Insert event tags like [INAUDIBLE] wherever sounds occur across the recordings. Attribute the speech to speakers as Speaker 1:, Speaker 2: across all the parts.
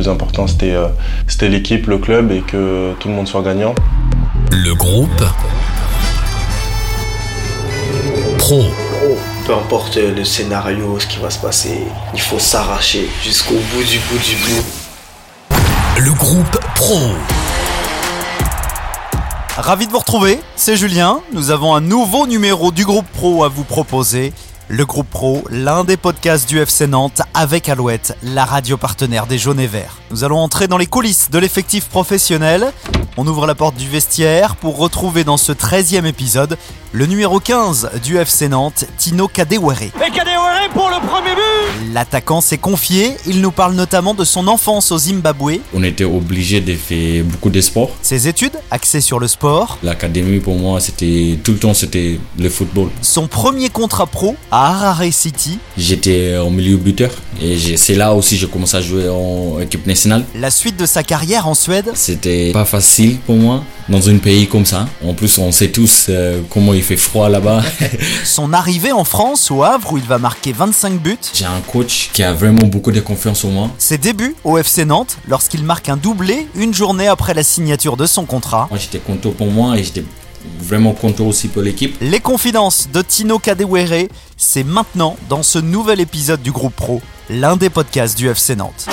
Speaker 1: plus important, c'était c'était l'équipe, le club et que tout le monde soit gagnant.
Speaker 2: Le groupe Pro.
Speaker 3: Peu importe le scénario, ce qui va se passer, il faut s'arracher jusqu'au bout du bout du bout.
Speaker 2: Le groupe Pro.
Speaker 4: Ravi de vous retrouver, c'est Julien. Nous avons un nouveau numéro du groupe Pro à vous proposer. Le groupe Pro, l'un des podcasts du FC Nantes avec Alouette, la radio partenaire des jaunes et verts. Nous allons entrer dans les coulisses de l'effectif professionnel. On ouvre la porte du vestiaire pour retrouver dans ce 13e épisode le numéro 15 du FC Nantes, Tino Kadewere.
Speaker 5: Et Kadewere pour le premier but
Speaker 4: L'attaquant s'est confié, il nous parle notamment de son enfance au Zimbabwe.
Speaker 6: On était obligé de faire beaucoup de sport.
Speaker 4: Ses études, axées sur le sport.
Speaker 6: L'académie pour moi, c'était tout le temps c'était le football.
Speaker 4: Son premier contrat pro à Harare City.
Speaker 6: J'étais au milieu buteur et c'est là aussi que j'ai commencé à jouer en équipe nationale.
Speaker 4: La suite de sa carrière en Suède.
Speaker 6: C'était pas facile pour moi dans un pays comme ça. En plus, on sait tous euh, comment il fait froid là-bas. [LAUGHS]
Speaker 4: Son arrivée en France, au Havre, où il va marquer 25 buts.
Speaker 6: J'ai un coach qui a vraiment beaucoup de confiance en moi.
Speaker 4: Ses débuts au FC Nantes, lorsqu'il marque un doublé une journée après la signature de son contrat.
Speaker 6: Moi, j'étais content pour moi et j'étais vraiment content aussi pour l'équipe.
Speaker 4: Les confidences de Tino Kadewere, c'est maintenant dans ce nouvel épisode du groupe Pro, l'un des podcasts du FC Nantes.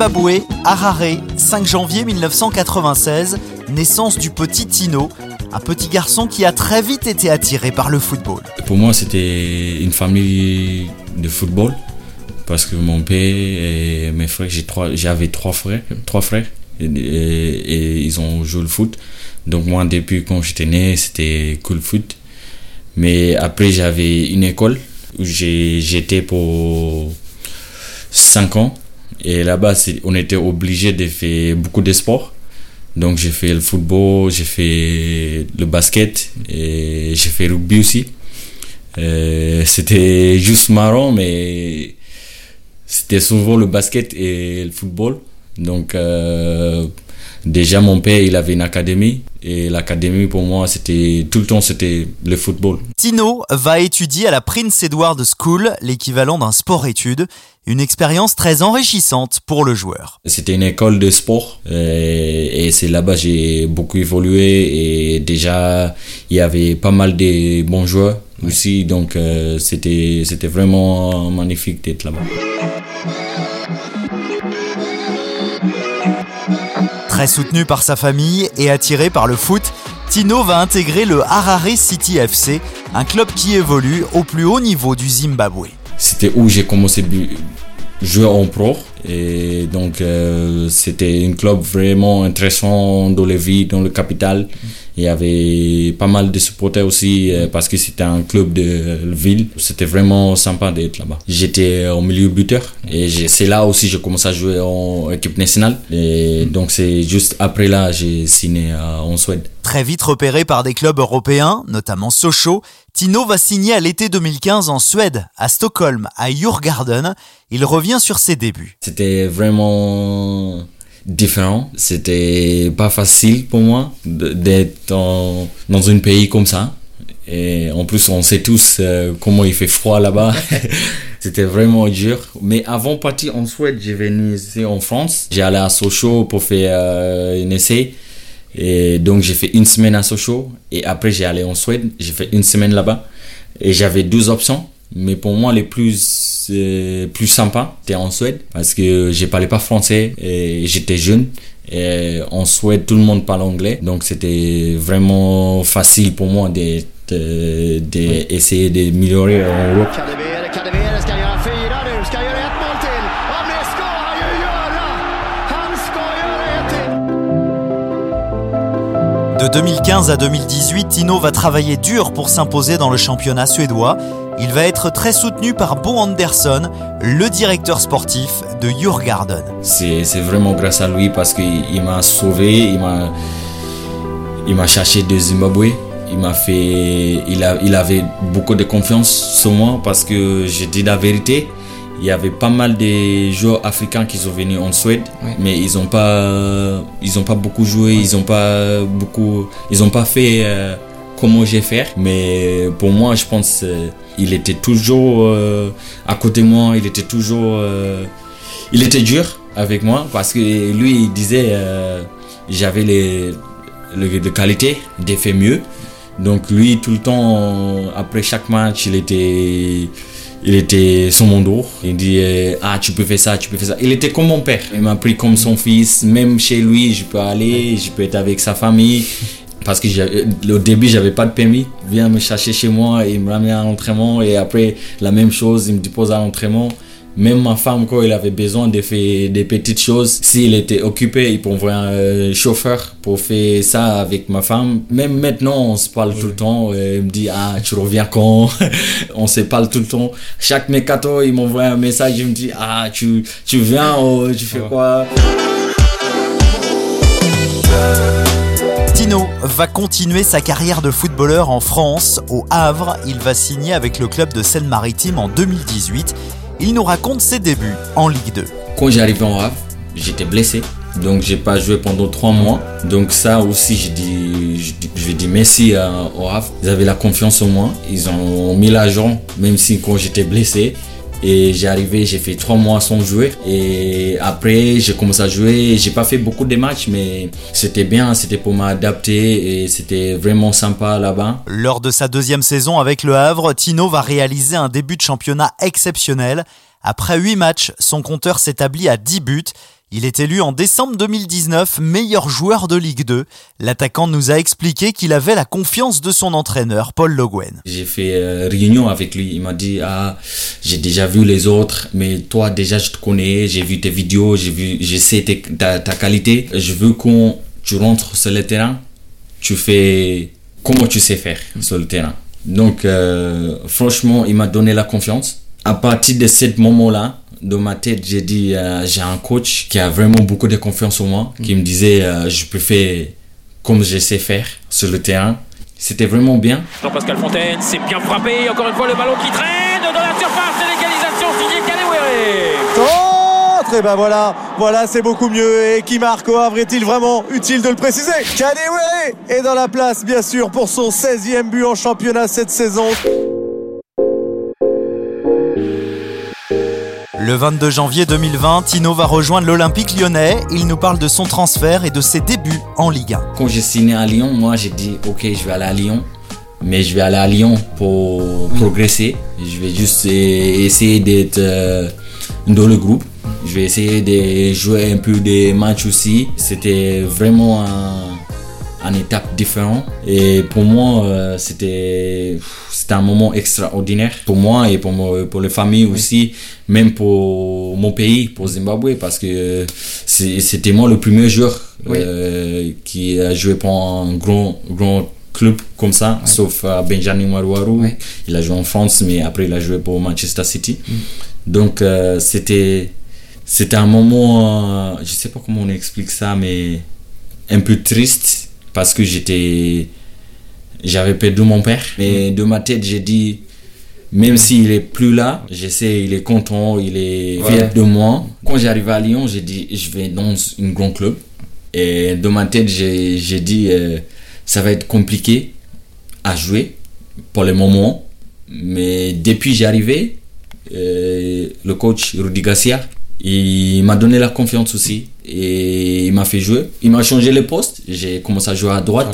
Speaker 4: Zimbabwe, Harare, 5 janvier 1996, naissance du petit Tino, un petit garçon qui a très vite été attiré par le football.
Speaker 6: Pour moi, c'était une famille de football parce que mon père et mes frères, j'avais trois, frères, trois frères et, ils ont joué le foot. Donc moi, depuis quand j'étais né, c'était cool foot. Mais après, j'avais une école où j'étais pour 5 ans. Et là-bas, on était obligé de faire beaucoup de sports. Donc j'ai fait le football, j'ai fait le basket et j'ai fait le rugby aussi. Euh, c'était juste marrant, mais c'était souvent le basket et le football. Donc euh, déjà mon père il avait une académie et l'académie pour moi c'était tout le temps c'était le football.
Speaker 4: Tino va étudier à la Prince Edward School, l'équivalent d'un sport-études, une expérience très enrichissante pour le joueur.
Speaker 6: C'était une école de sport et, et c'est là-bas j'ai beaucoup évolué et déjà il y avait pas mal de bons joueurs aussi donc euh, c'était c'était vraiment magnifique d'être là-bas.
Speaker 4: Très soutenu par sa famille et attiré par le foot, Tino va intégrer le Harare City FC, un club qui évolue au plus haut niveau du Zimbabwe.
Speaker 6: C'était où j'ai commencé à jouer en pro et donc euh, c'était un club vraiment intéressant dans les villes, dans le capital. Il y avait pas mal de supporters aussi euh, parce que c'était un club de ville. C'était vraiment sympa d'être là-bas. J'étais au milieu buteur et c'est là aussi que j'ai commencé à jouer en équipe nationale. Et donc c'est juste après là j'ai signé en Suède.
Speaker 4: Très vite repéré par des clubs européens, notamment Sochaux, Tino va signer à l'été 2015 en Suède, à Stockholm, à Djurgården. Il revient sur ses débuts.
Speaker 6: C'était vraiment différent. C'était pas facile pour moi d'être dans un pays comme ça. Et en plus, on sait tous euh, comment il fait froid là-bas. [LAUGHS] C'était vraiment dur. Mais avant de partir en Suède, j'ai venu ici en France. J'ai allé à Sochaux pour faire euh, un essai. Et donc, j'ai fait une semaine à Sochaux. Et après, j'ai allé en Suède. J'ai fait une semaine là-bas. Et j'avais deux options. Mais pour moi, les plus, plus sympas, c'était en Suède. Parce que je parlais pas français et j'étais jeune. Et en Suède, tout le monde parle anglais. Donc, c'était vraiment facile pour moi d'essayer de, de, d'améliorer en Europe.
Speaker 4: De 2015 à 2018, Tino va travailler dur pour s'imposer dans le championnat suédois. Il va être très soutenu par Bo Andersson, le directeur sportif de Djurgården.
Speaker 6: C'est vraiment grâce à lui parce qu'il m'a sauvé, il m'a il m'a cherché de Zimbabwe. Il m'a fait, il, a, il avait beaucoup de confiance sur moi parce que j'ai dit la vérité il y avait pas mal de joueurs africains qui sont venus en Suède, mais ils n'ont pas, ils ont pas beaucoup joué, ils n'ont pas beaucoup, ils ont pas fait euh, comment j'ai fait, mais pour moi, je pense euh, il était toujours euh, à côté de moi, il était toujours. euh, il était dur avec moi parce que lui, il disait j'avais les, les, qualités de faire mieux. Donc lui, tout le temps, après chaque match, il était. Il était sur mon dos. Il dit Ah, tu peux faire ça, tu peux faire ça. Il était comme mon père. Il m'a pris comme son fils. Même chez lui, je peux aller, je peux être avec sa famille. Parce que au début, j'avais pas de permis. Il vient me chercher chez moi et il me ramène à l'entraînement. Et après, la même chose, il me dépose à l'entraînement. Même ma femme, quand il avait besoin de faire des petites choses, s'il était occupé, il pouvait un euh, chauffeur pour faire ça avec ma femme. Même maintenant, on se parle tout le temps. Il me dit, ah, tu reviens quand? [LAUGHS] On se parle tout le temps. Chaque mercato, il m'envoie un message. Il me dit, ah, tu, tu viens, oh, tu fais quoi?
Speaker 4: Va continuer sa carrière de footballeur en France. Au Havre, il va signer avec le club de Seine-Maritime en 2018. Il nous raconte ses débuts en Ligue 2.
Speaker 6: Quand j'arrivais en Havre, j'étais blessé. Donc j'ai pas joué pendant trois mois. Donc ça aussi, je dis, je merci au Havre. Ils avaient la confiance en moi. Ils ont mis l'argent, même si quand j'étais blessé. Et j'ai arrivé, j'ai fait trois mois sans jouer. Et après, j'ai commencé à jouer. J'ai pas fait beaucoup de matchs, mais c'était bien. C'était pour m'adapter et c'était vraiment sympa là-bas.
Speaker 4: Lors de sa deuxième saison avec le Havre, Tino va réaliser un début de championnat exceptionnel. Après 8 matchs, son compteur s'établit à 10 buts. Il est élu en décembre 2019 meilleur joueur de Ligue 2. L'attaquant nous a expliqué qu'il avait la confiance de son entraîneur, Paul Le Guen.
Speaker 6: J'ai fait euh, réunion avec lui. Il m'a dit ah j'ai déjà vu les autres, mais toi déjà je te connais, j'ai vu tes vidéos, j'ai vu, je sais ta, ta qualité. Je veux quand tu rentres sur le terrain, tu fais comment tu sais faire sur le terrain. Donc euh, franchement, il m'a donné la confiance. À partir de ce moment-là, dans ma tête, j'ai dit euh, j'ai un coach qui a vraiment beaucoup de confiance en moi, qui me disait euh, je peux faire comme je sais faire sur le terrain. C'était vraiment bien.
Speaker 5: Jean-Pascal Fontaine, c'est bien frappé. Encore une fois, le ballon qui traîne dans la surface de l'égalisation signée Kadewere.
Speaker 7: Centre Et ben voilà, voilà c'est beaucoup mieux. Et qui marque au Havre est-il vraiment utile de le préciser? Kadewere est dans la place bien sûr pour son 16e but en championnat cette saison.
Speaker 4: Le 22 janvier 2020, Tino va rejoindre l'Olympique lyonnais. Il nous parle de son transfert et de ses débuts en Ligue 1.
Speaker 6: Quand j'ai signé à Lyon, moi j'ai dit ok je vais aller à Lyon, mais je vais aller à Lyon pour progresser. Je vais juste euh, essayer d'être euh, dans le groupe. Je vais essayer de jouer un peu des matchs aussi. C'était vraiment un, un étape différent et pour moi euh, c'était c'était un moment extraordinaire pour moi et pour moi, pour les familles aussi même pour mon pays pour Zimbabwe parce que c'était moi le premier joueur euh, qui a joué pour un grand grand club comme ça sauf euh, Benjamin Maruaru il a joué en France mais après il a joué pour Manchester City. Donc euh, c'était c'était un moment je sais pas comment on explique ça mais un peu triste parce que j'étais j'avais perdu mon père. Mais de ma tête j'ai dit même s'il est plus là je sais il est content il est fier de moi. Quand j'arrive à Lyon j'ai dit je vais dans une grand club. Et de ma tête j'ai j'ai dit euh, ça va être compliqué à jouer pour le moment. Mais depuis j'arrivais euh, le coach Rudy Garcia il m'a donné la confiance aussi et il m'a fait jouer. Il m'a changé les postes. J'ai commencé à jouer à droite.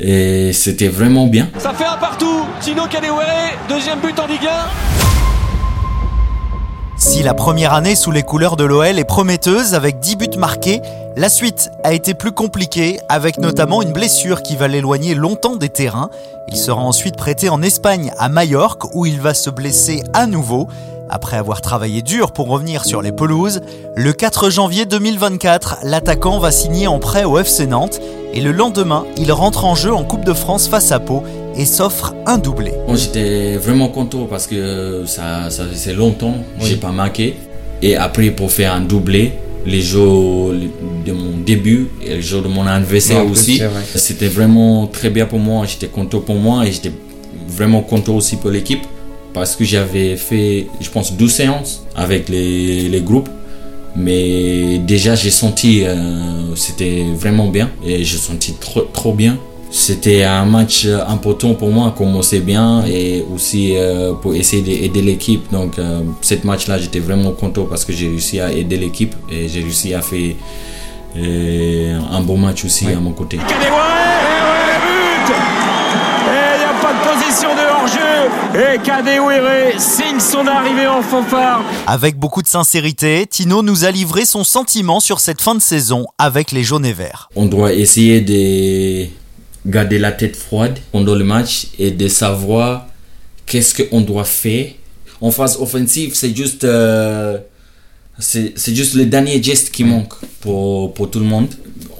Speaker 6: Et c'était vraiment bien.
Speaker 5: Ça fait un partout. Tino Kadewere, deuxième but en Ligue 1.
Speaker 4: Si la première année sous les couleurs de l'OL est prometteuse avec 10 buts marqués, la suite a été plus compliquée avec notamment une blessure qui va l'éloigner longtemps des terrains. Il sera ensuite prêté en Espagne à Majorque où il va se blesser à nouveau. Après avoir travaillé dur pour revenir sur les pelouses, le 4 janvier 2024, l'attaquant va signer en prêt au FC Nantes et le lendemain, il rentre en jeu en Coupe de France face à Pau et s'offre un doublé.
Speaker 6: Moi, j'étais vraiment content parce que ça, ça faisait longtemps, j'ai pas marqué. Et après, pour faire un doublé, les jours de mon début et les jours de mon anniversaire aussi, c'était vraiment très bien pour moi. J'étais content pour moi et j'étais vraiment content aussi pour l'équipe parce que j'avais fait, je pense, 12 séances avec les, les groupes. Mais déjà, j'ai senti, euh, c'était vraiment bien et j'ai senti trop, trop bien c'était un match important pour moi, commencer bien et aussi euh, pour essayer d'aider l'équipe. Donc, euh, cette match-là, j'étais vraiment content parce que j'ai réussi à aider l'équipe et j'ai réussi à faire euh, un bon match aussi à mon côté.
Speaker 5: Position de hors-jeu. Et Kadewere signe son arrivée en fanfare.
Speaker 4: Avec beaucoup de sincérité, Tino nous a livré son sentiment sur cette fin de saison avec les jaunes et verts.
Speaker 6: On doit essayer de garder la tête froide pendant le match et de savoir qu'est-ce qu'on doit faire. En phase offensive, c'est juste, euh, c'est c'est juste le dernier geste qui manque pour, pour tout le monde.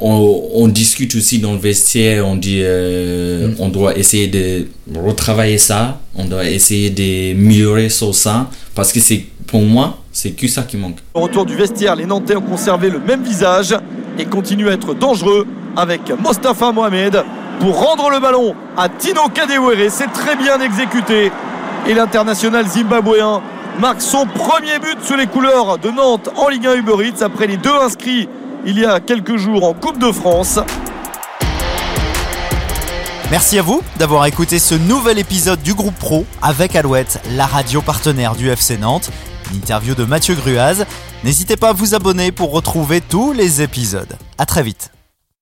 Speaker 6: On, on discute aussi dans le vestiaire, on dit euh, on doit essayer de retravailler ça, on doit essayer d'améliorer sur ça, parce que c'est pour moi, c'est que ça qui manque.
Speaker 7: Au retour du vestiaire, les Nantais ont conservé le même visage et continuent à être dangereux avec Mostafa Mohamed pour rendre le ballon à Tino Kadewere. C'est très bien exécuté. Et l'international zimbabwéen marque son premier but sous les couleurs de Nantes en Ligue 1 Uber Eats après les deux inscrits il y a quelques jours en Coupe de France.
Speaker 4: Merci à vous d'avoir écouté ce nouvel épisode du groupe Pro avec Alouette, la radio partenaire du FC Nantes. Une interview de Mathieu Gruaz. N'hésitez pas à vous abonner pour retrouver tous les épisodes. À très vite.